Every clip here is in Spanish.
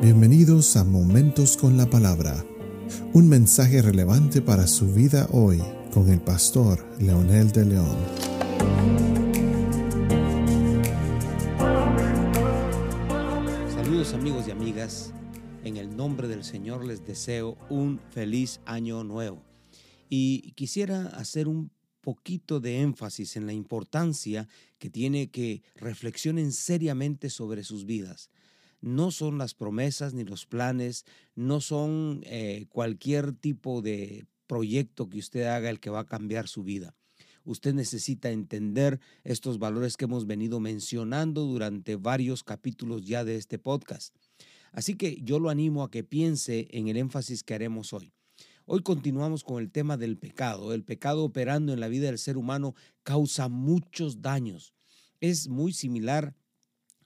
Bienvenidos a Momentos con la Palabra, un mensaje relevante para su vida hoy con el pastor Leonel de León. Saludos amigos y amigas, en el nombre del Señor les deseo un feliz año nuevo. Y quisiera hacer un poquito de énfasis en la importancia que tiene que reflexionen seriamente sobre sus vidas no son las promesas ni los planes, no son eh, cualquier tipo de proyecto que usted haga el que va a cambiar su vida. Usted necesita entender estos valores que hemos venido mencionando durante varios capítulos ya de este podcast. Así que yo lo animo a que piense en el énfasis que haremos hoy. Hoy continuamos con el tema del pecado. El pecado operando en la vida del ser humano causa muchos daños. Es muy similar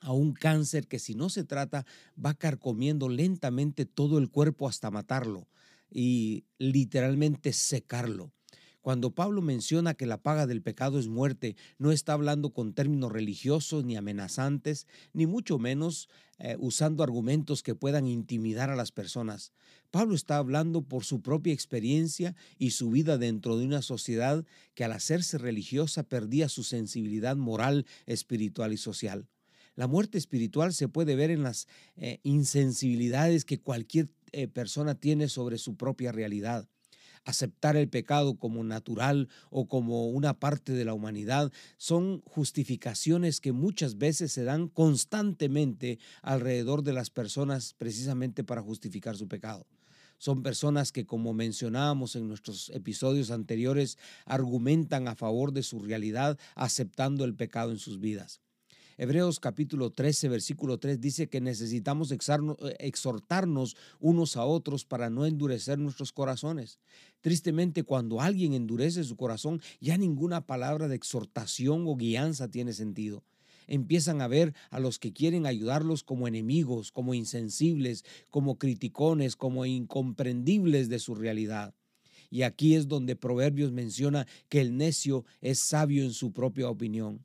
a un cáncer que si no se trata va carcomiendo lentamente todo el cuerpo hasta matarlo y literalmente secarlo. Cuando Pablo menciona que la paga del pecado es muerte, no está hablando con términos religiosos ni amenazantes, ni mucho menos eh, usando argumentos que puedan intimidar a las personas. Pablo está hablando por su propia experiencia y su vida dentro de una sociedad que al hacerse religiosa perdía su sensibilidad moral, espiritual y social. La muerte espiritual se puede ver en las eh, insensibilidades que cualquier eh, persona tiene sobre su propia realidad. Aceptar el pecado como natural o como una parte de la humanidad son justificaciones que muchas veces se dan constantemente alrededor de las personas precisamente para justificar su pecado son personas que, como mencionábamos en nuestros episodios anteriores, argumentan a favor de su realidad aceptando el pecado en sus vidas. Hebreos capítulo 13, versículo 3 dice que necesitamos eh, exhortarnos unos a otros para no endurecer nuestros corazones. Tristemente, cuando alguien endurece su corazón, ya ninguna palabra de exhortación o guianza tiene sentido empiezan a ver a los que quieren ayudarlos como enemigos, como insensibles, como criticones, como incomprendibles de su realidad. Y aquí es donde Proverbios menciona que el necio es sabio en su propia opinión.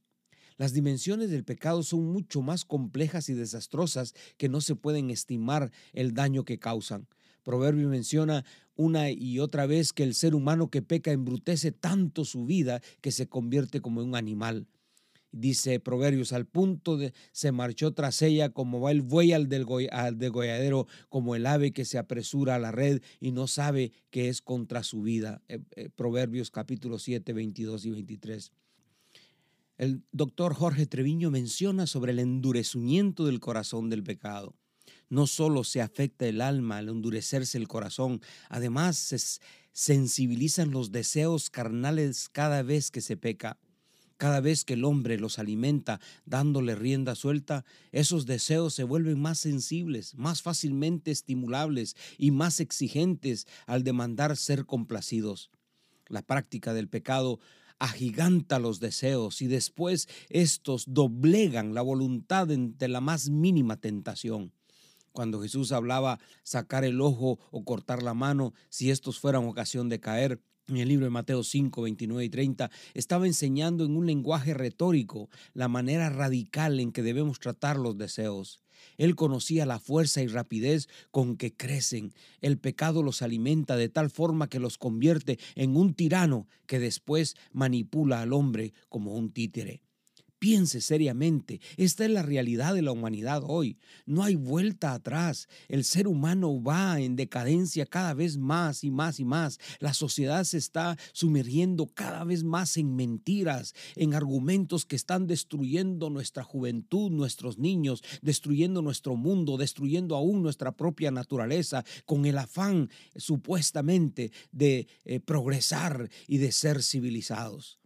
Las dimensiones del pecado son mucho más complejas y desastrosas que no se pueden estimar el daño que causan. Proverbio menciona una y otra vez que el ser humano que peca embrutece tanto su vida que se convierte como un animal. Dice Proverbios, al punto de se marchó tras ella como va el buey al, degolladero, como el ave que se apresura a la red y no sabe que es contra su vida. Eh, eh, Proverbios capítulo 7, 22 y 23. El doctor Jorge Treviño menciona sobre el endurecimiento del corazón del pecado. No solo se afecta el alma al endurecerse el corazón, además se sensibilizan los deseos carnales cada vez que se peca. Cada vez que el hombre los alimenta dándole rienda suelta, esos deseos se vuelven más sensibles, más fácilmente estimulables y más exigentes al demandar ser complacidos. La práctica del pecado agiganta los deseos y después estos doblegan la voluntad ante la más mínima tentación. Cuando Jesús hablaba sacar el ojo o cortar la mano si estos fueran ocasión de caer, en el libro de Mateo 5, 29 y 30, estaba enseñando en un lenguaje retórico la manera radical en que debemos tratar los deseos. Él conocía la fuerza y rapidez con que crecen. El pecado los alimenta de tal forma que los convierte en un tirano que después manipula al hombre como un títere. Piense seriamente, esta es la realidad de la humanidad hoy. No hay vuelta atrás. El ser humano va en decadencia cada vez más y más y más. La sociedad se está sumergiendo cada vez más en mentiras, en argumentos que están destruyendo nuestra juventud, nuestros niños, destruyendo nuestro mundo, destruyendo aún nuestra propia naturaleza, con el afán supuestamente de eh, progresar y de ser civilizados.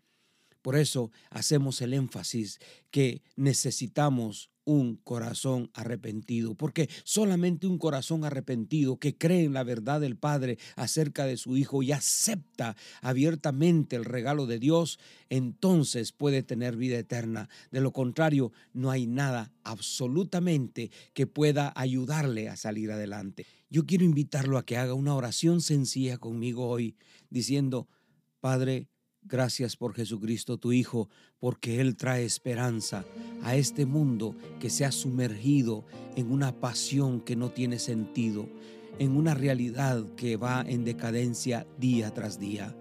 Por eso hacemos el énfasis que necesitamos un corazón arrepentido, porque solamente un corazón arrepentido que cree en la verdad del Padre acerca de su Hijo y acepta abiertamente el regalo de Dios, entonces puede tener vida eterna. De lo contrario, no hay nada absolutamente que pueda ayudarle a salir adelante. Yo quiero invitarlo a que haga una oración sencilla conmigo hoy, diciendo, Padre, Gracias por Jesucristo tu Hijo, porque Él trae esperanza a este mundo que se ha sumergido en una pasión que no tiene sentido, en una realidad que va en decadencia día tras día.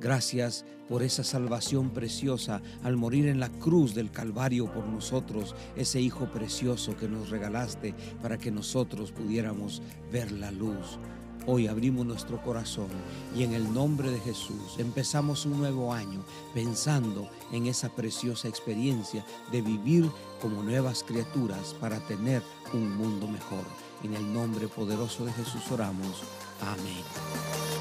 Gracias por esa salvación preciosa al morir en la cruz del Calvario por nosotros, ese Hijo precioso que nos regalaste para que nosotros pudiéramos ver la luz. Hoy abrimos nuestro corazón y en el nombre de Jesús empezamos un nuevo año pensando en esa preciosa experiencia de vivir como nuevas criaturas para tener un mundo mejor. En el nombre poderoso de Jesús oramos. Amén.